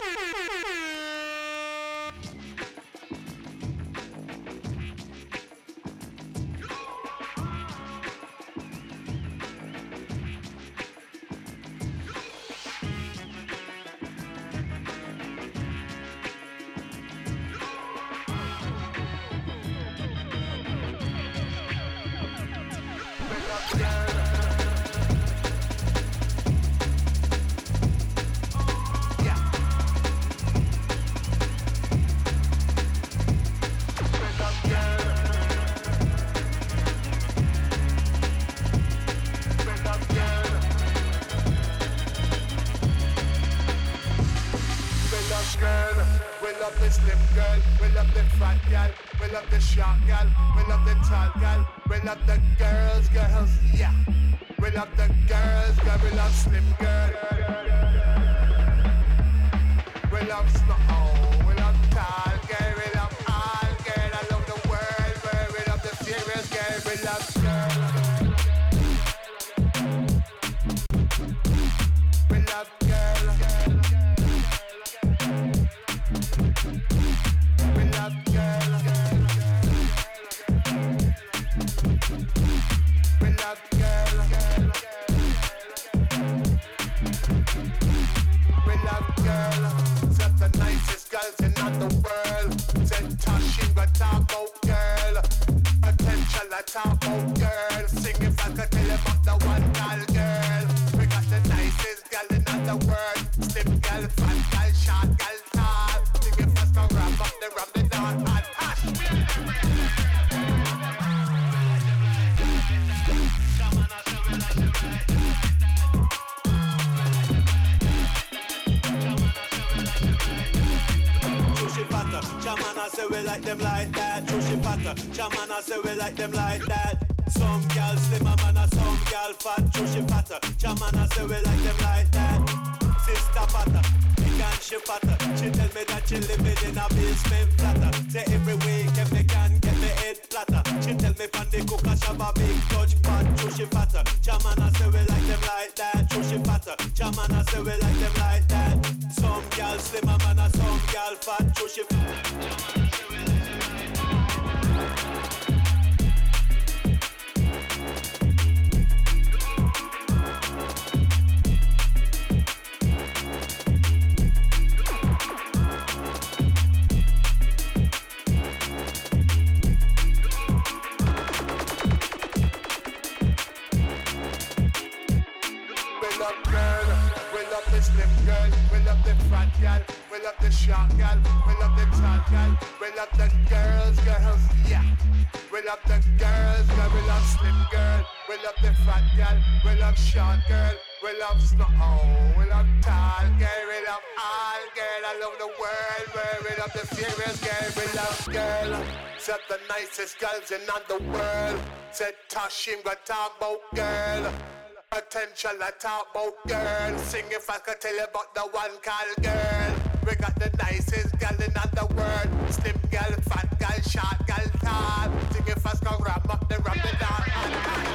Ha ha ha! Nicest girls in the world. Said Tashim got talk about girl. Attention, I talk about girl. Sing if I could tell you about the one called girl. We got the nicest girl in the world. Slim girl, fat girl, short girl, tall. Sing if I could ram up the the down.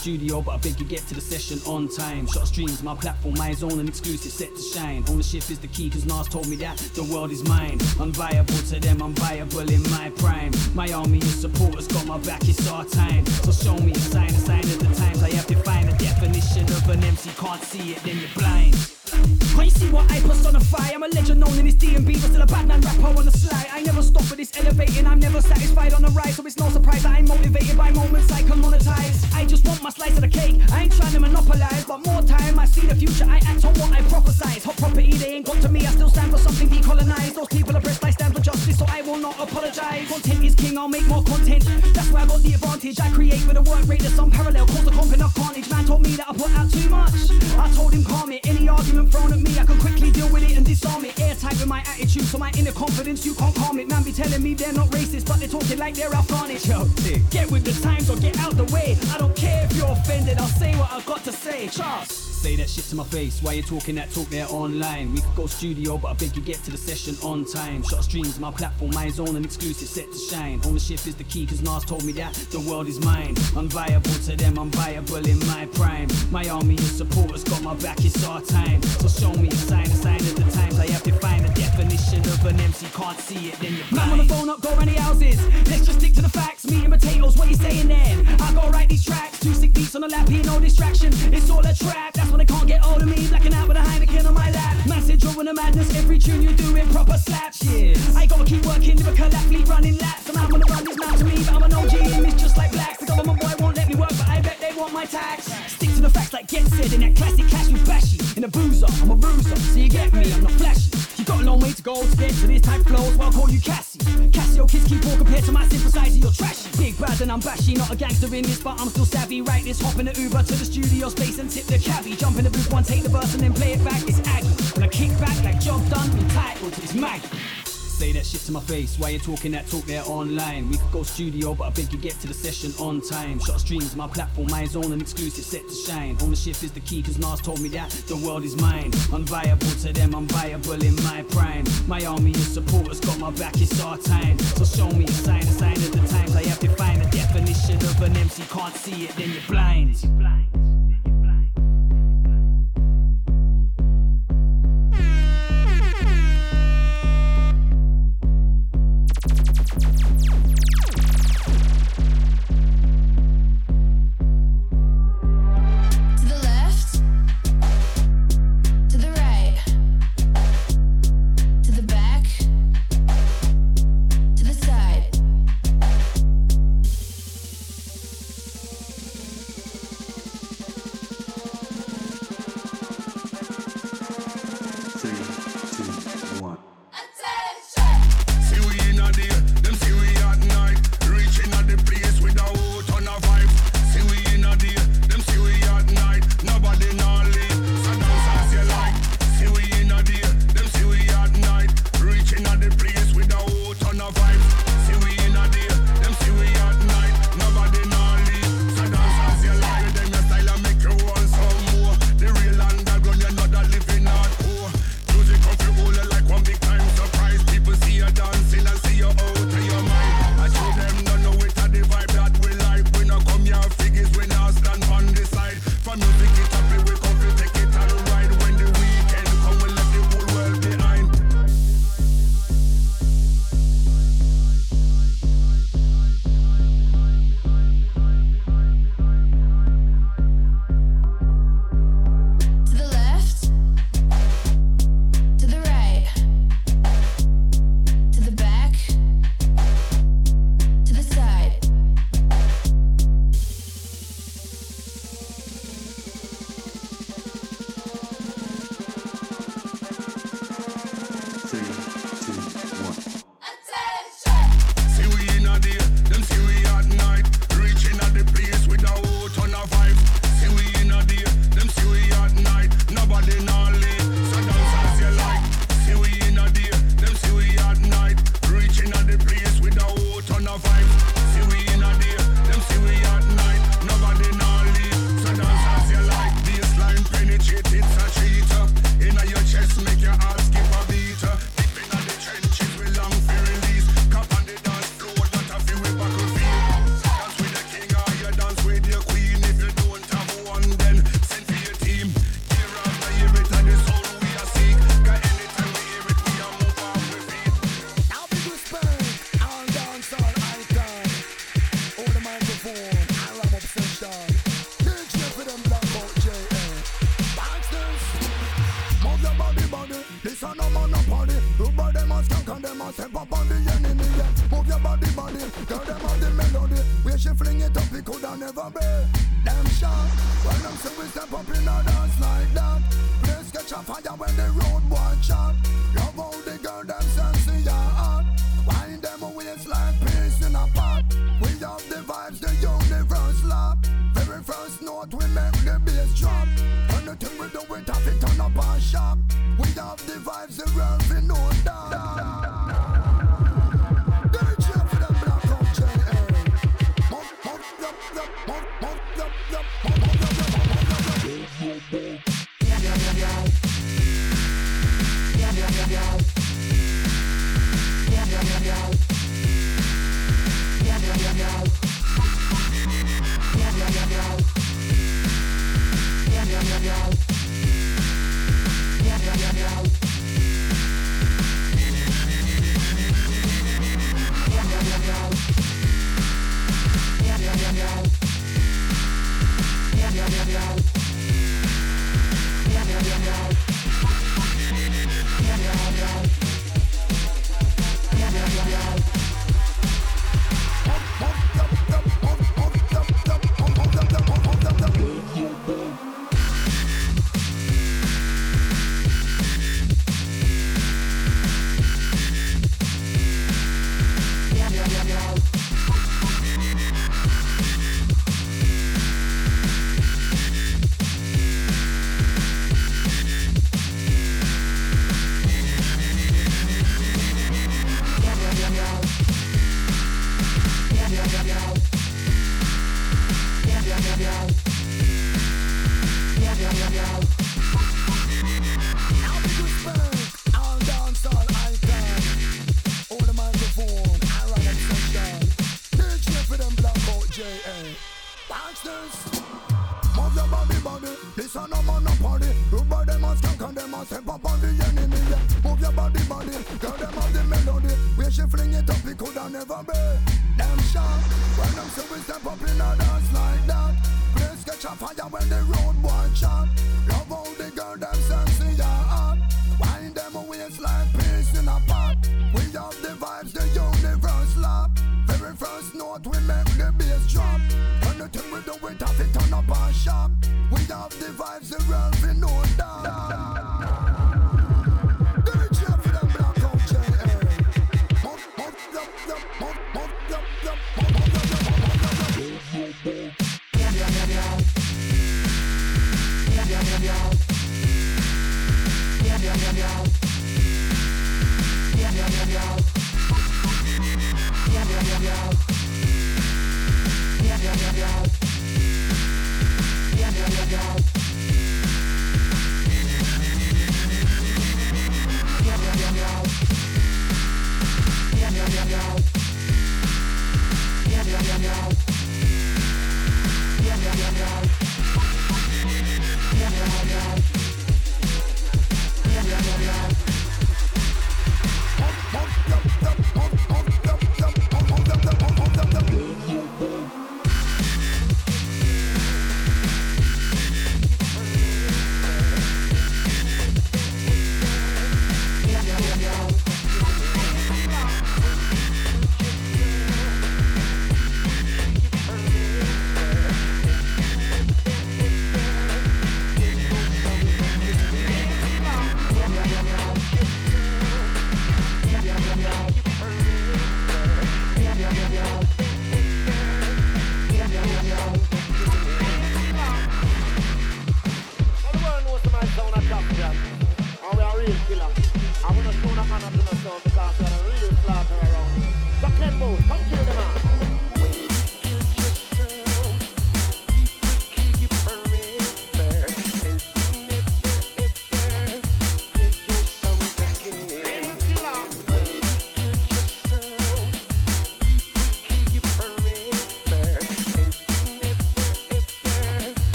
Studio, but I beg you get to the session on time. Short streams, my platform, my zone, and exclusive set to shine. Ownership is the key, cause Nas told me that the world is mine. Unviable to them, I'm viable in my prime. My army of supporters got my back, it's our time. So show me a sign, a sign of the times. I have to find a definition of an MC, can't see it, then you're blind. Like they're Afghanish. Shit to my face, why you talking that talk there online? We could go studio, but I beg you get to the session on time. Short streams, my platform, my zone, and exclusive set to shine. Ownership is the key, cause Nas told me that the world is mine. Unviable to them, I'm viable in my prime. My army of supporters got my back, it's our time. So show me a sign, a sign of the times. I have to find a definition of an MC, can't see it, then you're blind. Man on the phone up, go any houses. Let's just stick to the facts, meat and potatoes, what you saying then? I go write these tracks, two sick beats on the lap, here no distraction. It's all a trap, tune you do it proper slaps. Yeah. I gotta keep working, lyrical athlete running laps. And I'm gonna run this now to me, but I'm an OG in this just like blacks. The government boy won't let me work, but I bet they want my tax. Stick to the facts like get said in that classic cash with bashy. In a boozer, I'm a bruiser, so you get me, I'm not flashy. You got a long way to go to get to this type flows, well I'll call you Cassie. Casio kids keep all compared to my synthesizer, you're trashy. Big bad and I'm bashy, not a gangster in this, but I'm still savvy. Right this, hop in the Uber to the studio space and tip the cabbie. Jump in the booth, one take the verse and then play it back. It's Aggie. When I kick back like job done, entitled this Maggie. Shit to my face, why you talking that talk there online? We could go studio, but I beg you get to the session on time. Short streams, my platform, my zone, and exclusive set to shine. Ownership is the key, cause Nas told me that the world is mine. Unviable to them, I'm viable in my prime. My army of supporters got my back, it's our time. So show me a sign, a sign of the times. I have to find a definition of an MC, can't see it, then you're blind.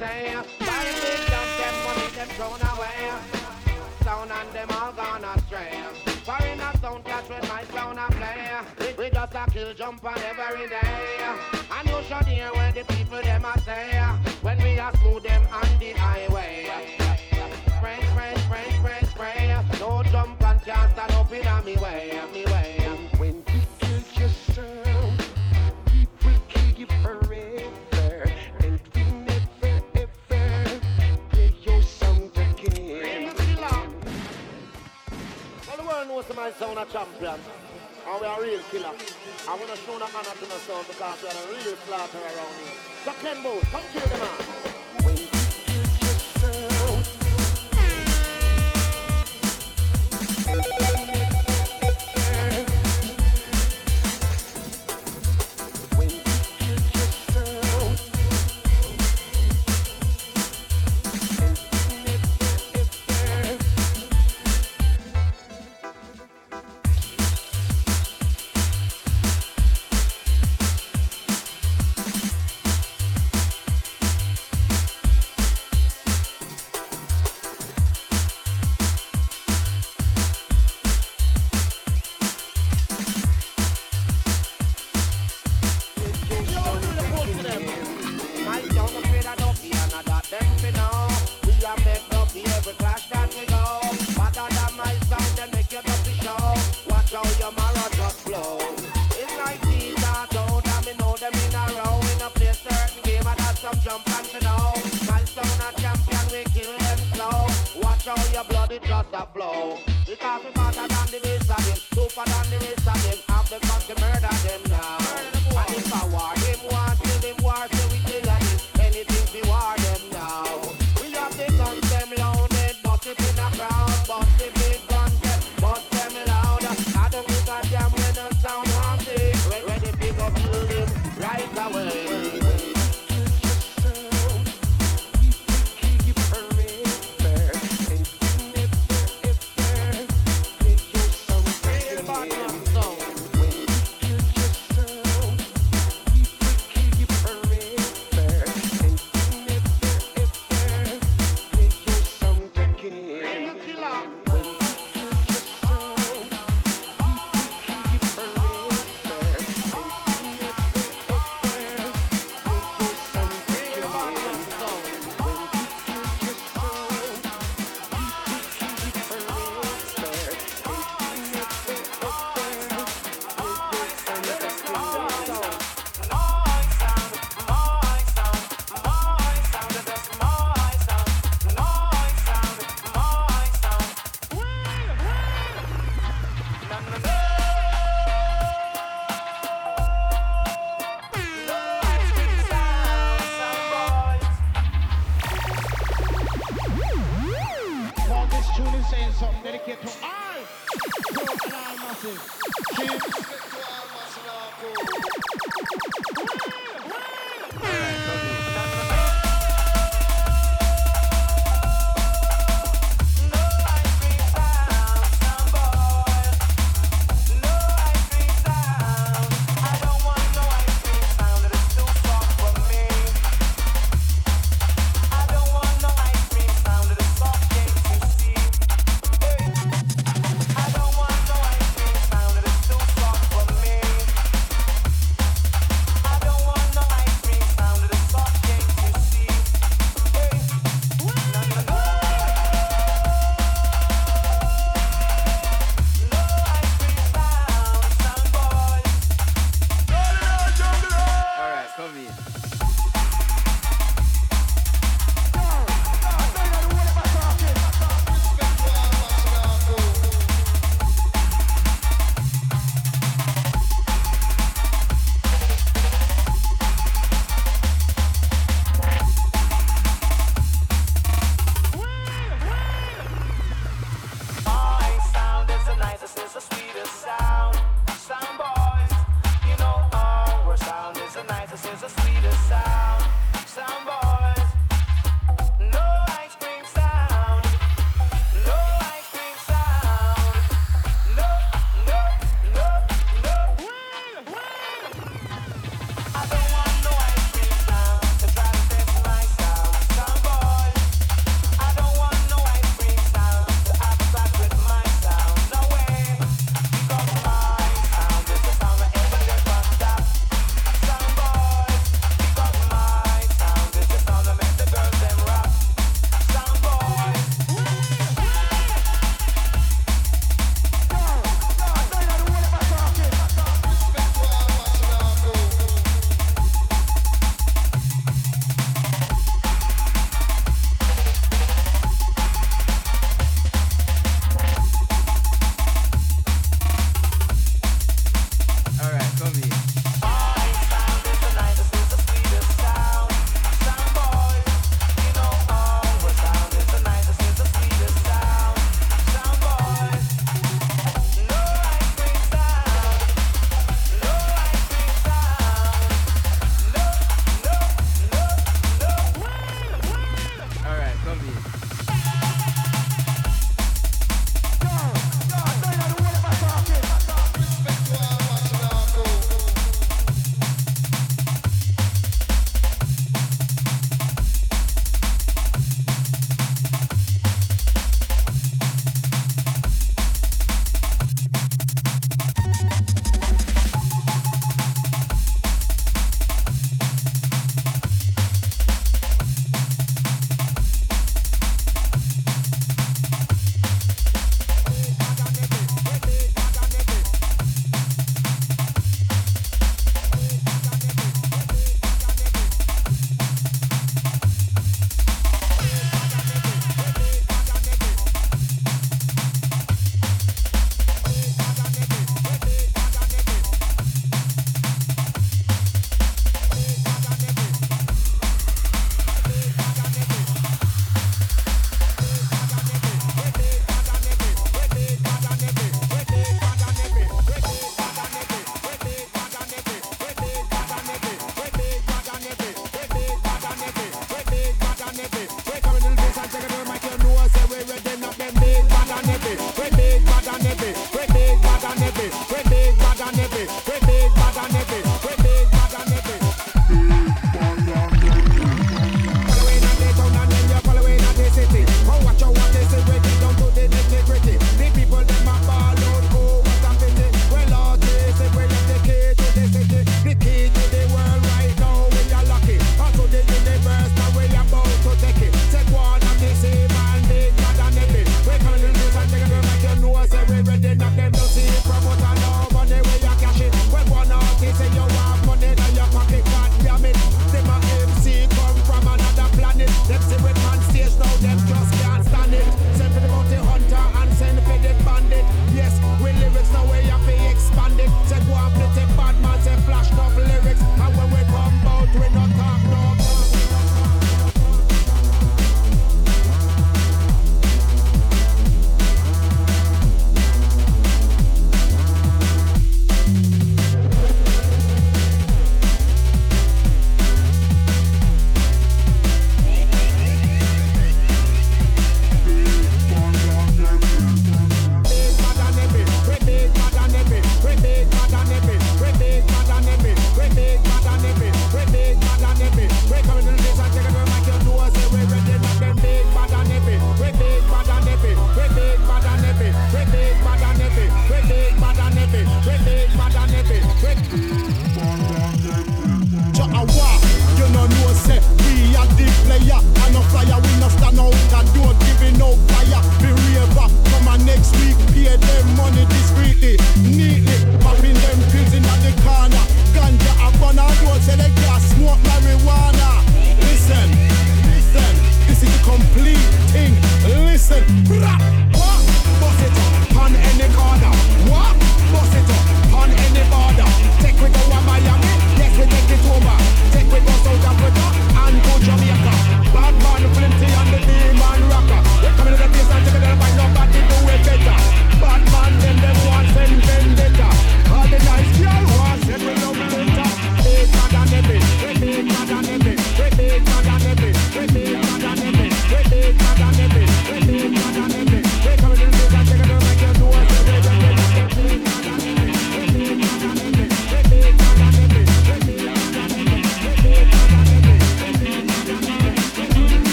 say. Buy big love, them money, them thrown away. Sound and them all gone astray. Why in don't catch when my sound a play. We, we just a kill jump on every day. down a champion. And we are real killer. I want to show no honor to myself because we are a real slaughter around here. So Kenbo, come kill the man.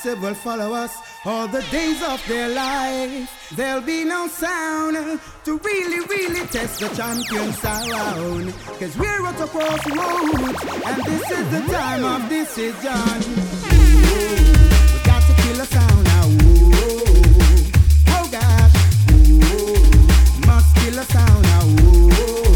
concept will follow us all the days of their life. There'll be no sound to really, really test the champion sound. Cause we're at a crossroads, and this is the time of decision. We got to kill sound now. Oh gosh, must kill a sound now.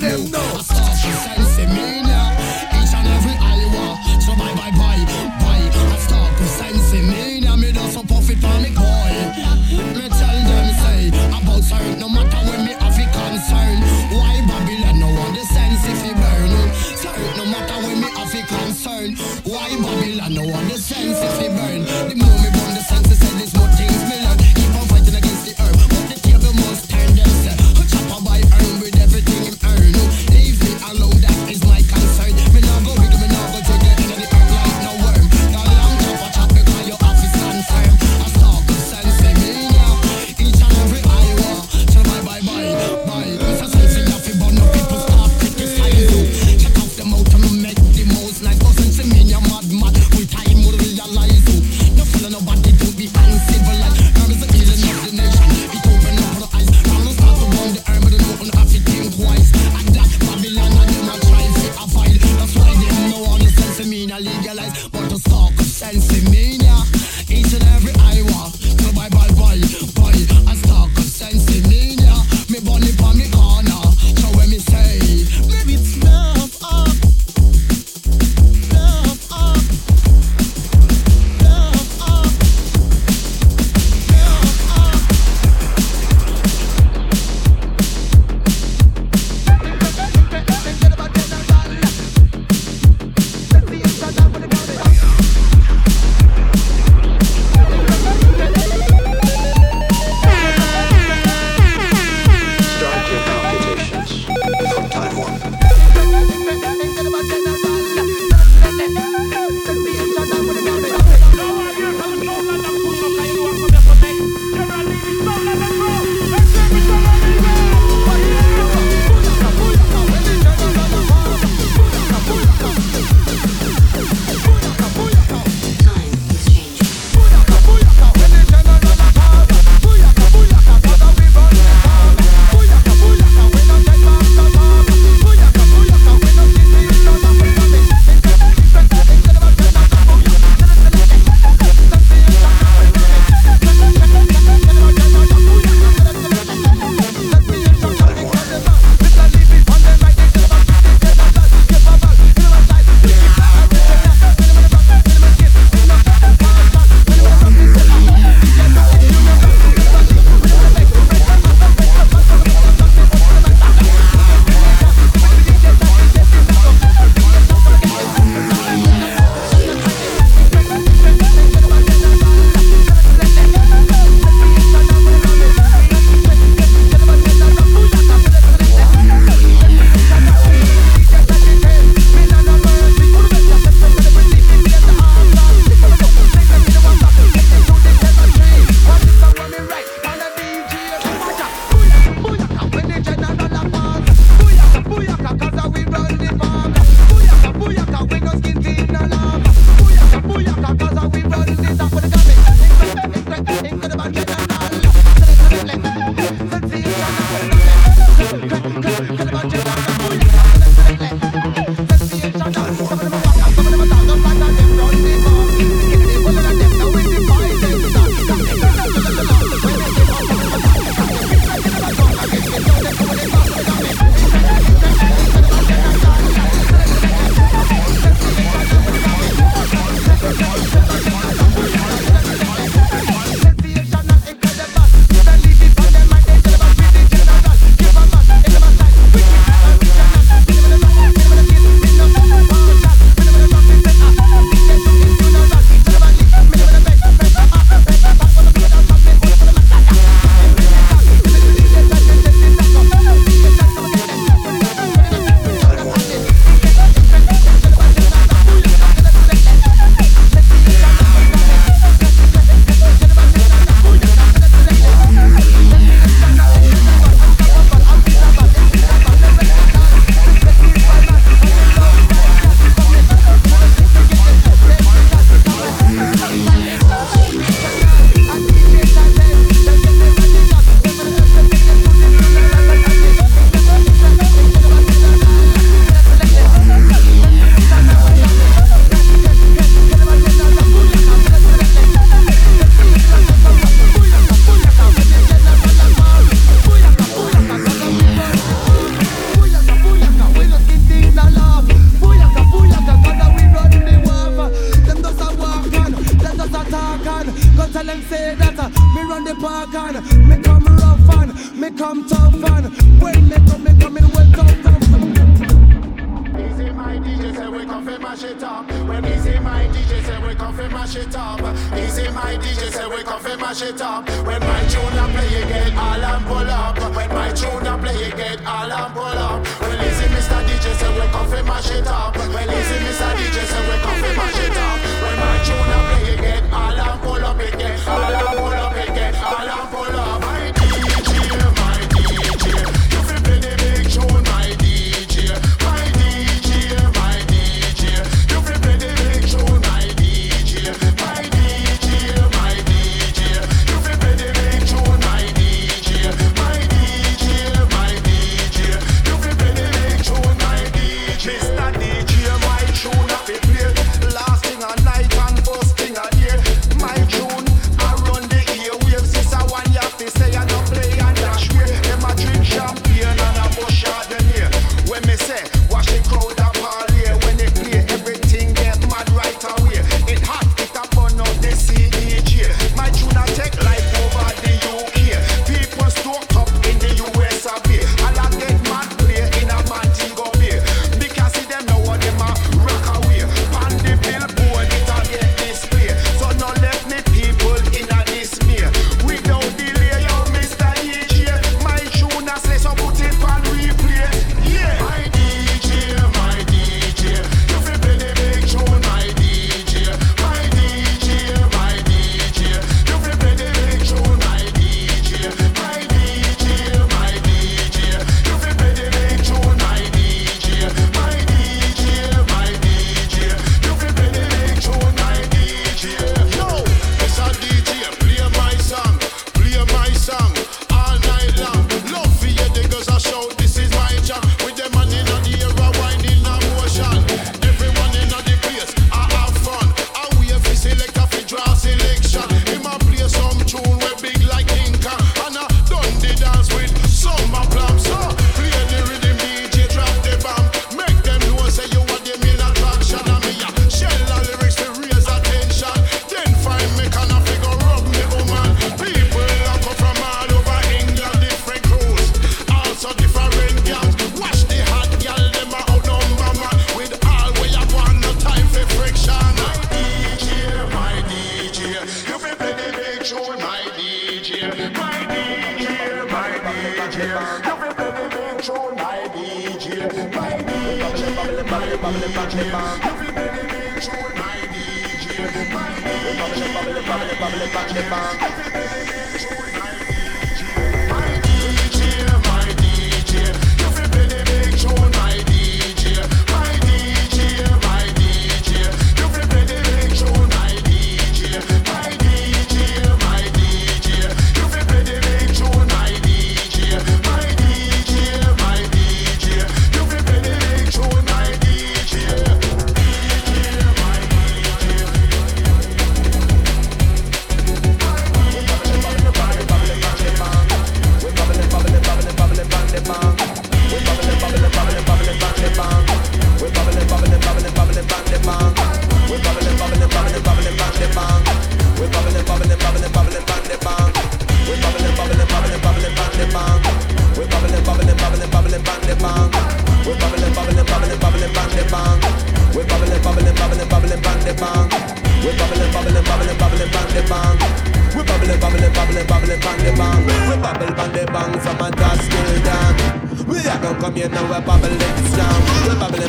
Matter when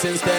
since day.